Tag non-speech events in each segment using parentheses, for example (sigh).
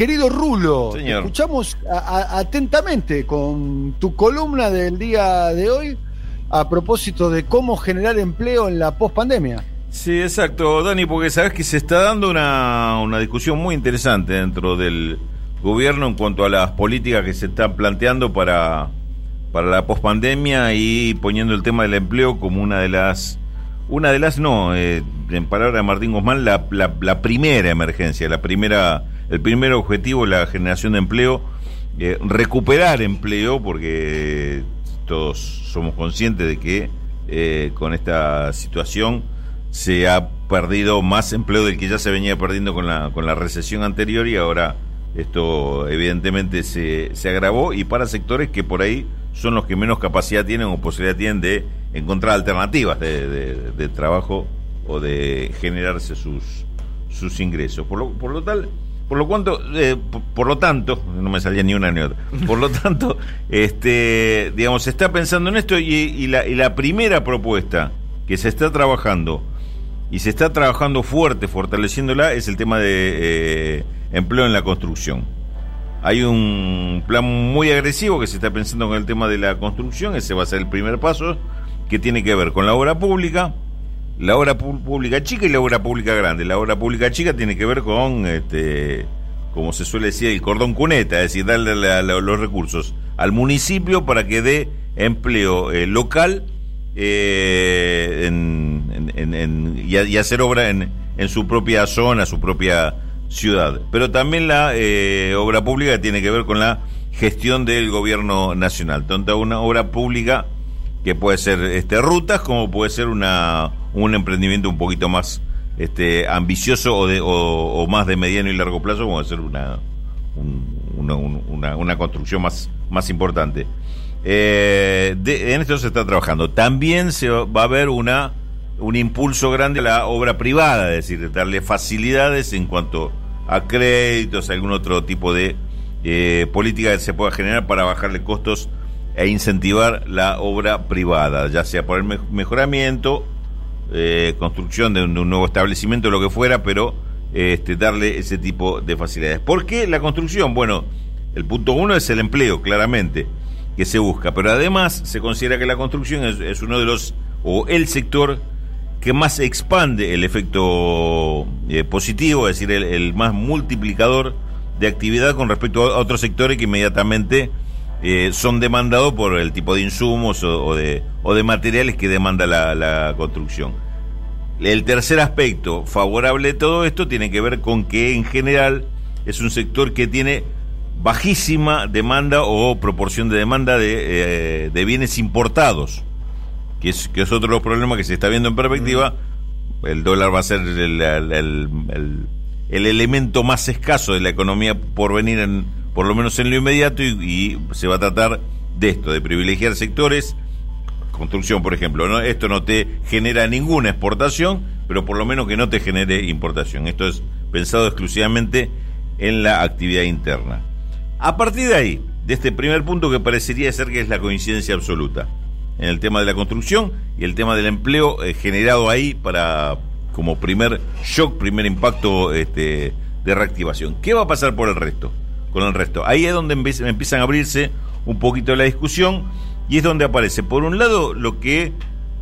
Querido Rulo, escuchamos atentamente con tu columna del día de hoy a propósito de cómo generar empleo en la pospandemia. Sí, exacto, Dani, porque sabes que se está dando una, una discusión muy interesante dentro del gobierno en cuanto a las políticas que se están planteando para, para la pospandemia y poniendo el tema del empleo como una de las una de las no, eh, en palabras de Martín Guzmán, la, la, primera emergencia, la primera, el primer objetivo, la generación de empleo, eh, recuperar empleo, porque todos somos conscientes de que eh, con esta situación se ha perdido más empleo del que ya se venía perdiendo con la, con la recesión anterior y ahora esto evidentemente se, se agravó y para sectores que por ahí son los que menos capacidad tienen o posibilidad tienen de encontrar alternativas de, trabajo o de generarse sus, sus ingresos. Por lo, por lo tal, por lo cuanto, eh, por, lo tanto, no me salía ni una ni otra. Por lo tanto, (laughs) este, digamos, se está pensando en esto y, la, y la primera propuesta que se está trabajando y se está trabajando fuerte, fortaleciéndola, es el tema de eh, empleo en la construcción. Hay un plan muy agresivo que se está pensando con el tema de la construcción, ese va a ser el primer paso, que tiene que ver con la obra pública, la obra pública chica y la obra pública grande. La obra pública chica tiene que ver con, este, como se suele decir, el cordón cuneta, es decir, darle los recursos al municipio para que dé empleo eh, local eh, y, hacer obra en, en su propia zona, su propia ciudad. Pero también la eh, obra pública tiene que ver con la gestión del gobierno nacional. Tanto una obra pública que puede ser este, rutas como puede ser una, un emprendimiento un poquito más este, ambicioso o, de, o, más de mediano y largo plazo, como puede ser una, una, una, construcción más, más importante. Eh, en esto se está trabajando. También se va a haber una un impulso grande a la obra privada, es decir, darle facilidades en cuanto a créditos, algún otro tipo de eh, política que se pueda generar para bajarle costos e incentivar la obra privada, ya sea por el mejoramiento, eh, construcción de un, nuevo establecimiento, lo que fuera, pero este, darle ese tipo de facilidades. ¿Por qué la construcción? Bueno, el punto uno es el empleo, claramente, que se busca, pero además se considera que la construcción es uno de los, o el sector que más expande el efecto eh, positivo, es decir, el, más multiplicador de actividad con respecto a otros sectores que inmediatamente eh, son demandados por el tipo de insumos o, de, o de materiales que demanda la, la, construcción. El tercer aspecto favorable de todo esto tiene que ver con que en general es un sector que tiene bajísima demanda o proporción de demanda de, eh, de bienes importados que es, que es otro de los problemas que se está viendo en perspectiva. El dólar va a ser el, el, elemento más escaso de la economía por venir, en, por lo menos en lo inmediato, y, se va a tratar de esto, de privilegiar sectores. Construcción, por ejemplo, ¿no? esto no te genera ninguna exportación, pero por lo menos que no te genere importación. Esto es pensado exclusivamente en la actividad interna. A partir de ahí, de este primer punto que parecería ser que es la coincidencia absoluta, en el tema de la construcción y el tema del empleo eh, generado ahí para como primer shock, primer impacto este, de reactivación. ¿Qué va a pasar por el resto? Con el resto. Ahí es donde empiezan a abrirse un poquito la discusión y es donde aparece, por un lado, lo que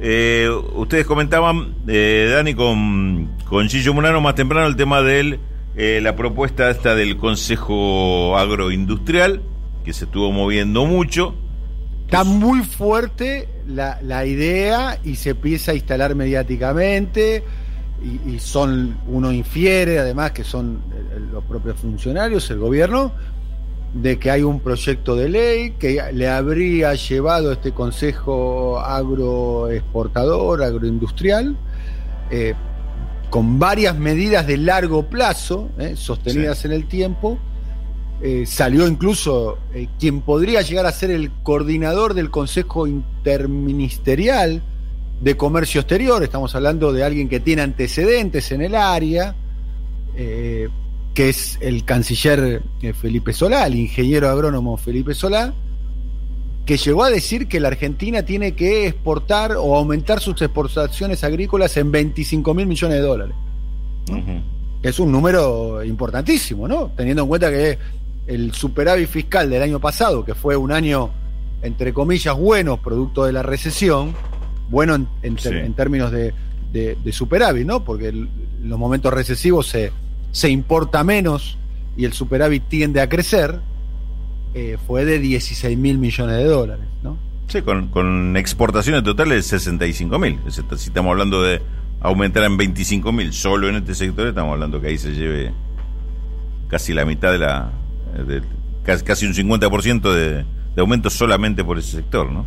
eh, ustedes comentaban, eh, Dani, con, con Gillo Munano más temprano, el tema de la propuesta esta del Consejo Agroindustrial, que se estuvo moviendo mucho, Está muy fuerte la, la, idea y se empieza a instalar mediáticamente y, son, uno infiere además que son los propios funcionarios, el gobierno, de que hay un proyecto de ley que le habría llevado este Consejo Agroexportador, Agroindustrial, eh, con varias medidas de largo plazo, eh, sostenidas en el tiempo, eh, salió incluso quien podría llegar a ser el coordinador del Consejo Interministerial de Comercio Exterior, estamos hablando de alguien que tiene antecedentes en el área, que es el canciller Felipe Solá, el ingeniero agrónomo Felipe Solá, que llegó a decir que la Argentina tiene que exportar o aumentar sus exportaciones agrícolas en 25 mil millones de dólares. Es un número importantísimo, ¿no? Teniendo en cuenta que el superávit fiscal del año pasado, que fue un año, entre comillas, bueno, producto de la recesión, bueno en, en, términos de, de, superávit, ¿no? Porque los momentos recesivos se, se importa menos y el superávit tiende a crecer, eh, fue de 16 mil millones de dólares, ¿no? Sí, con, con exportaciones totales de 65 mil. Si estamos hablando de aumentar en 25 mil solo en este sector, estamos hablando que ahí se lleve casi la mitad de la, casi, un 50% de, de aumento solamente por ese sector, ¿no?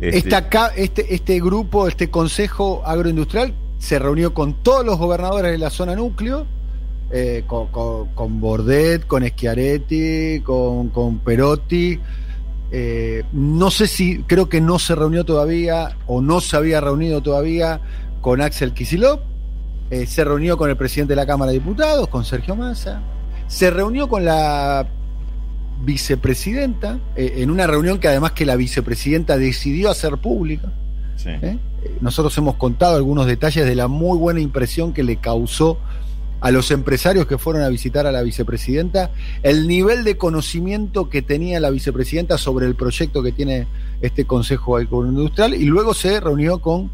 Este... acá, este, este grupo, este consejo agroindustrial, se reunió con todos los gobernadores de la zona núcleo, eh, con, Bordet, con Schiaretti, con, con Perotti. Eh, no sé si, creo que no se reunió todavía o no se había reunido todavía con Axel Kisilov. Eh, se reunió con el presidente de la Cámara de Diputados, con Sergio Massa se reunió con la vicepresidenta, en una reunión que además que la vicepresidenta decidió hacer pública. Nosotros hemos contado algunos detalles de la muy buena impresión que le causó a los empresarios que fueron a visitar a la vicepresidenta, el nivel de conocimiento que tenía la vicepresidenta sobre el proyecto que tiene este Consejo Agroindustrial y luego se reunió con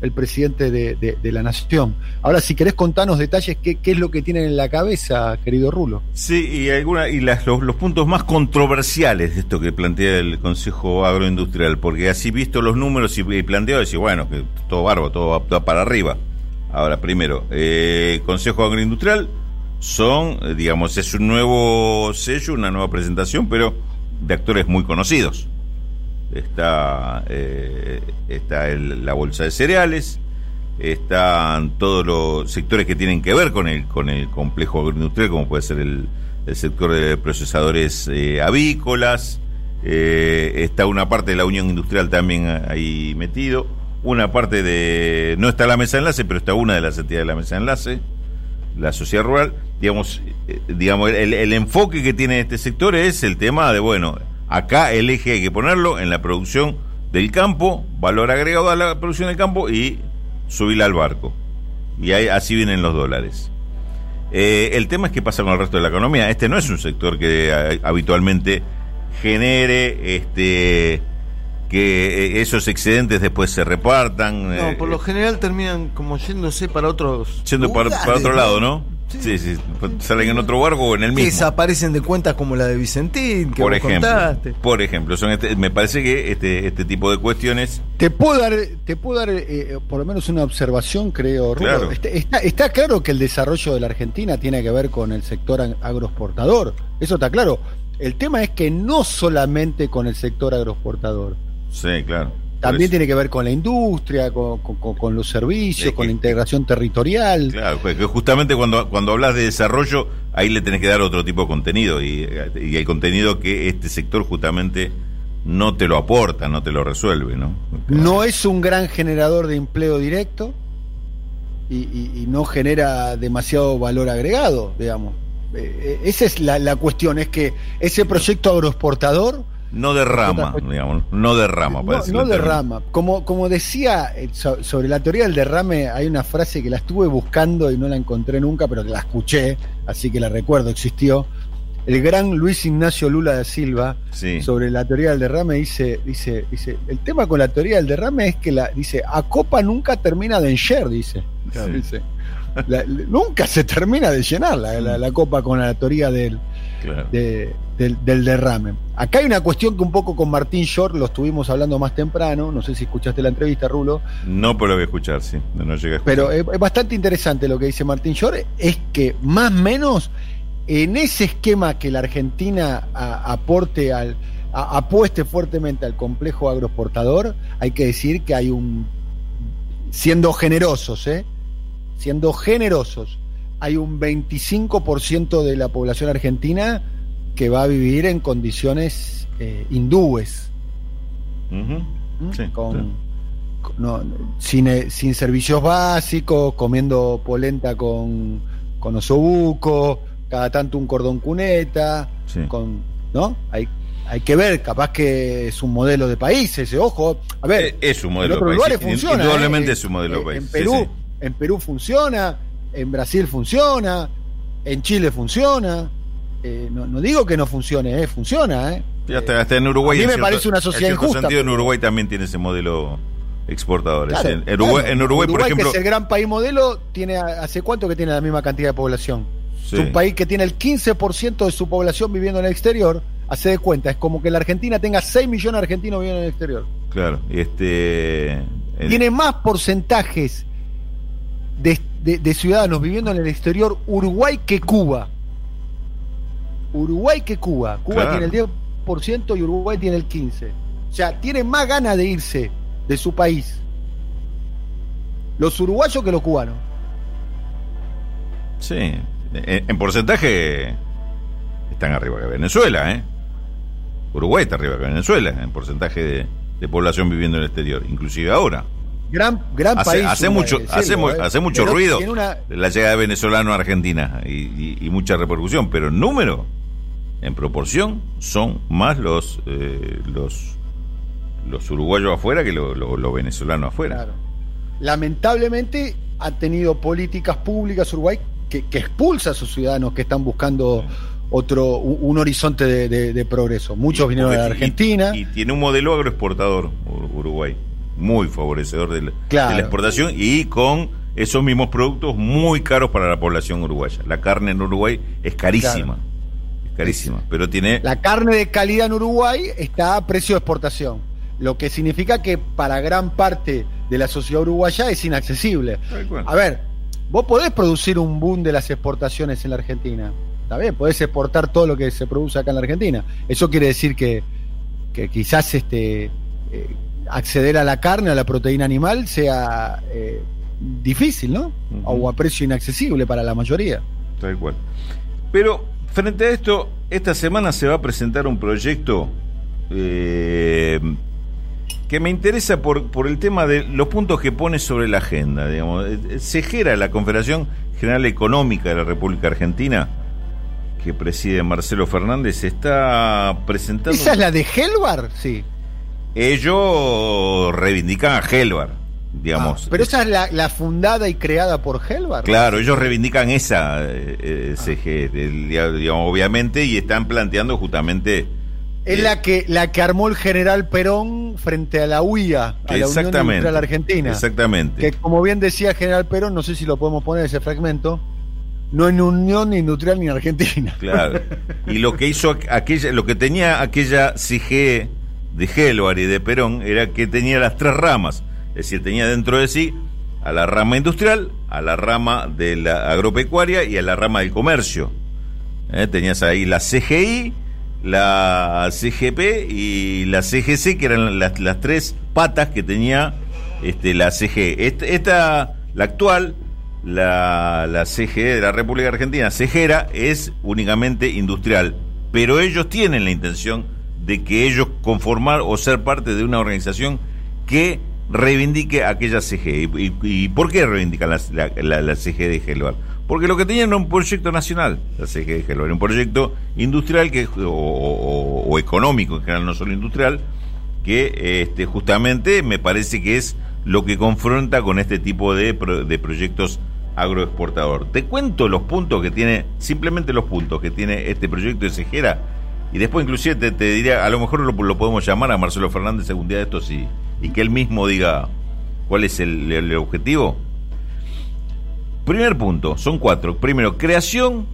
el presidente de, la nación. Ahora, si querés contarnos detalles, ¿qué, es lo que tienen en la cabeza, querido Rulo? Sí, y, alguna, y las, los, puntos más controversiales de esto que plantea el Consejo Agroindustrial, porque así visto los números y, planteado, decir, bueno, que todo barbo, todo va para arriba. Ahora, primero, eh, Consejo Agroindustrial son, eh, digamos, es un nuevo sello, una nueva presentación, pero de actores muy conocidos. Está, eh, está la bolsa de cereales, están todos los sectores que tienen que ver con el, con el complejo agroindustrial, como puede ser el, sector de procesadores eh, avícolas, está una parte de la Unión Industrial también ahí metido, una parte de, no está la mesa de enlace, pero está una de las entidades de la mesa de enlace, la sociedad rural, digamos, digamos el, el enfoque que tiene este sector es el tema de, bueno, Acá el eje hay que ponerlo en la producción del campo, valor agregado a la producción del campo y subirla al barco. Y así vienen los dólares. Eh, el tema es qué pasa con el resto de la economía. Este no es un sector que eh, habitualmente genere este que eh, esos excedentes después se repartan. No, por lo general terminan como yéndose para otros. Yendo para, otro lado, ¿no? Sí, sí, salen en otro barco o en el mismo. Desaparecen de cuentas como la de Vicentín, que por ejemplo, Por ejemplo, son este, me parece que este, este tipo de cuestiones. Te puedo dar, te puedo dar eh, por lo menos una observación, creo, claro. Este, está, está, claro que el desarrollo de la Argentina tiene que ver con el sector agroexportador. Eso está claro. El tema es que no solamente con el sector agroexportador. Sí, claro. También tiene que ver con la industria, con, los servicios, con la integración territorial. Claro, que justamente cuando, cuando hablas de desarrollo, ahí le tenés que dar otro tipo de contenido y, y el contenido que este sector justamente no te lo aporta, no te lo resuelve, ¿no? No es un gran generador de empleo directo y, no genera demasiado valor agregado, digamos. Eh, eh, esa es la, la cuestión, es que ese proyecto agroexportador no derrama, digamos, no derrama. No, no derrama. Como, como decía eh, sobre la teoría del derrame, hay una frase que la estuve buscando y no la encontré nunca, pero que la escuché, así que la recuerdo, existió. El gran Luis Ignacio Lula da Silva, sobre la teoría del derrame, dice, dice, dice, el tema con la teoría del derrame es que la, dice, a copa nunca termina de encher, dice. Nunca se termina de llenar la, copa con la teoría del, del, derrame. Acá hay una cuestión que un poco con Martín Short lo estuvimos hablando más temprano, no sé si escuchaste la entrevista, Rulo. No, pero lo voy a escuchar, sí, no, Pero es, bastante interesante lo que dice Martín Short, es que más o menos en ese esquema que la Argentina aporte al apueste fuertemente al complejo agroexportador, hay que decir que hay un siendo generosos, ¿eh? Siendo generosos, hay un 25% de la población argentina que va a vivir en condiciones eh, hindúes. ¿Mm? con, sin, eh, sin, servicios básicos, comiendo polenta con, con osobuco, cada tanto un cordón cuneta, con, ¿no? Hay, hay que ver, capaz que es un modelo de país ese, ojo. A ver, eh, es un modelo de país. Funciona, Indudablemente es un modelo de país. En Perú, en Perú funciona, en Brasil funciona, En Chile funciona. Eh, no, digo que no funcione, eh, funciona. Eh. hasta, en Uruguay. A mí me parece una sociedad en injusta. sentido, en Uruguay también tiene ese modelo exportador. en, Uruguay, por ejemplo. Que es el gran país modelo, tiene ¿hace cuánto que tiene la misma cantidad de población? Es un país que tiene el 15% de su población viviendo en el exterior. Hace de cuenta, es como que la Argentina tenga 6 millones de argentinos viviendo en el exterior. Claro, este. Tiene más porcentajes de, ciudadanos viviendo en el exterior Uruguay que Cuba. Uruguay que Cuba. Cuba tiene el 10% y Uruguay tiene el 15%. O sea, tiene más ganas de irse de su país los uruguayos que los cubanos. Sí, en, porcentaje están arriba que Venezuela, ¿eh? Uruguay está arriba que Venezuela en porcentaje de, de población viviendo en el exterior, inclusive ahora. Gran, gran hace, país. Hace mucho, hace, ¿eh? hace mucho ruido la llegada de venezolano a Argentina y, mucha repercusión, pero en número, en proporción, son más los eh, los los uruguayos afuera que los venezolanos afuera. Lamentablemente ha tenido políticas públicas Uruguay que, que expulsa a sus ciudadanos que están buscando otro un, horizonte de, progreso. Muchos vinieron de Argentina. Y, tiene un modelo agroexportador Uruguay, muy favorecedor de la, exportación y con esos mismos productos muy caros para la población uruguaya. La carne en Uruguay es carísima. Es carísima, pero tiene... La carne de calidad en Uruguay está a precio de exportación, lo que significa que para gran parte de la sociedad uruguaya es inaccesible. A ver, vos podés producir un boom de las exportaciones en la Argentina, Está bien, podés exportar todo lo que se produce acá en la Argentina. Eso quiere decir que, quizás este eh, acceder a la carne, a la proteína animal, sea eh, difícil, ¿no? O a precio inaccesible para la mayoría. Tal cual. Pero frente a esto, esta semana se va a presentar un proyecto eh, que me interesa por, por el tema de los puntos que pone sobre la agenda. Digamos. Cejera, la Confederación General Económica de la República Argentina, que preside Marcelo Fernández está presentando... ¿Esa es la de Helvar? Sí. Ellos reivindican a Helvar, digamos. Ah, pero esa es la, fundada y creada por Helvar. Claro, ellos reivindican esa eh, CG, digamos, obviamente, y están planteando justamente... Es la que la que armó el general Perón frente a la UIA, a la Unión Industrial Argentina. Exactamente. Que como bien decía el general Perón, no sé si lo podemos poner ese fragmento, no en Unión Industrial ni en Argentina. Claro. (laughs) Y lo que hizo aquella, lo que tenía aquella CGE de Helvar y de Perón era que tenía las tres ramas. Es decir, tenía dentro de sí a la rama industrial, a la rama de la agropecuaria y a la rama del comercio. ¿Eh? Tenías ahí la CGI, la CGP y la CGC, que eran las, las tres patas que tenía este, la CGE. esta la actual, la, la CGE de la República Argentina, CEGERA, es únicamente industrial, pero ellos tienen la intención de que ellos conformar o ser parte de una organización que reivindique aquella CGE. ¿Y, por qué reivindican la, la, CGE de Helvar? Porque lo que tenían era un proyecto nacional, la CGE de Helvar, un proyecto industrial que, o, económico, en general no solo industrial, que este, justamente me parece que es lo que confronta con este tipo de, de proyectos agroexportador. Te cuento los puntos que tiene, simplemente los puntos que tiene este proyecto de Cejera, y después inclusive te, diría, a lo mejor lo, podemos llamar a Marcelo Fernández algún día de estos y, y que él mismo diga cuál es el, objetivo. Primer punto, son cuatro. Primero, creación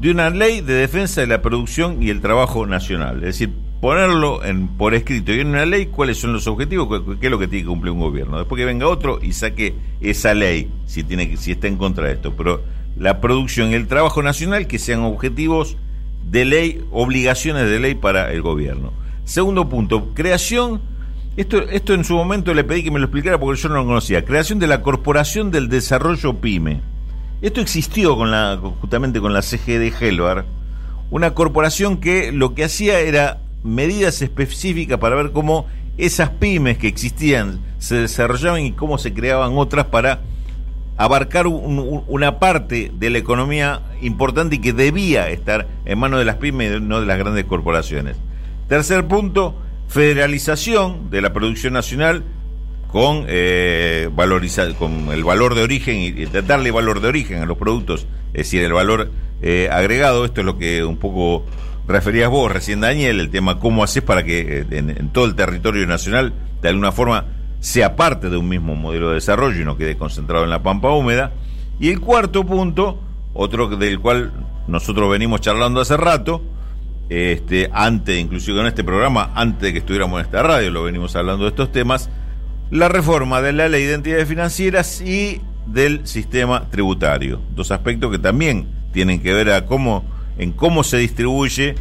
de una ley de defensa de la producción y el trabajo nacional. Es decir, ponerlo en, por escrito y en una ley cuáles son los objetivos, qué es lo que tiene que cumplir un gobierno. Después que venga otro y saque esa ley, si, tiene, si está en contra de esto. Pero la producción y el trabajo nacional que sean objetivos de ley, obligaciones de ley para el gobierno. Segundo punto, creación, esto, esto en su momento le pedí que me lo explicara porque yo no lo conocía, creación de la Corporación del Desarrollo PYME. Esto existió con la, justamente con la CG de Helvar, una corporación que lo que hacía era medidas específicas para ver cómo esas pymes que existían se desarrollaban y cómo se creaban otras para abarcar una parte de la economía importante y que debía estar en manos de las pymes no de las grandes corporaciones. Tercer punto, federalización de la producción nacional con, eh, con el valor de origen y darle valor de origen a los productos, es decir, el valor eh, agregado, esto es lo que un poco referías vos recién, Daniel, el tema cómo haces para que eh, en, todo el territorio nacional, de alguna forma, sea parte de un mismo modelo de desarrollo y no quede concentrado en la pampa húmeda. Y el cuarto punto, otro del cual nosotros venimos charlando hace rato, este, antes, inclusive con este programa, antes de que estuviéramos en esta radio, lo venimos hablando de estos temas, la reforma de la ley de entidades financieras y del sistema tributario. Dos aspectos que también tienen que ver a cómo, en cómo se distribuye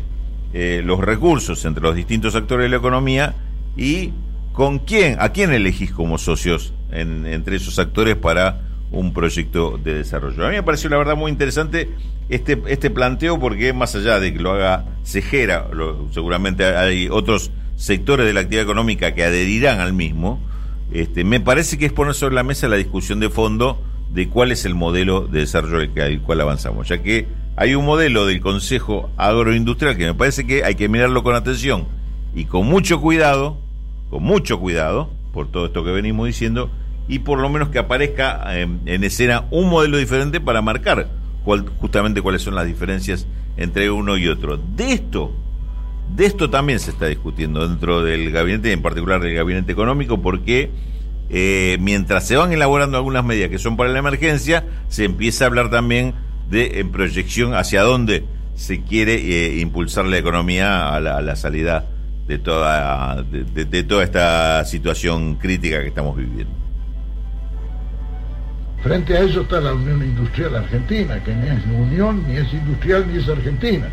eh, los recursos entre los distintos actores de la economía y con quién, a quién elegís como socios entre esos actores para un proyecto de desarrollo. A mí me pareció la verdad muy interesante este, este planteo porque más allá de que lo haga Cejera, seguramente hay otros sectores de la actividad económica que adherirán al mismo, este, me parece que es poner sobre la mesa la discusión de fondo de cuál es el modelo de desarrollo al cual avanzamos, ya que hay un modelo del Consejo Agroindustrial que me parece que hay que mirarlo con atención y con mucho cuidado, con mucho cuidado, por todo esto que venimos diciendo, y por lo menos que aparezca em, en, escena un modelo diferente para marcar justamente cuáles son las diferencias entre uno y otro. De esto, de esto también se está discutiendo dentro del gabinete, en particular del gabinete económico, porque eh, mientras se van elaborando algunas medidas que son para la emergencia, se empieza a hablar también de en proyección hacia dónde se quiere eh, impulsar la economía a la, salida de toda, de toda esta situación crítica que estamos viviendo. Frente a eso está la Unión Industrial Argentina, que ni es unión, ni es industrial, ni es argentina.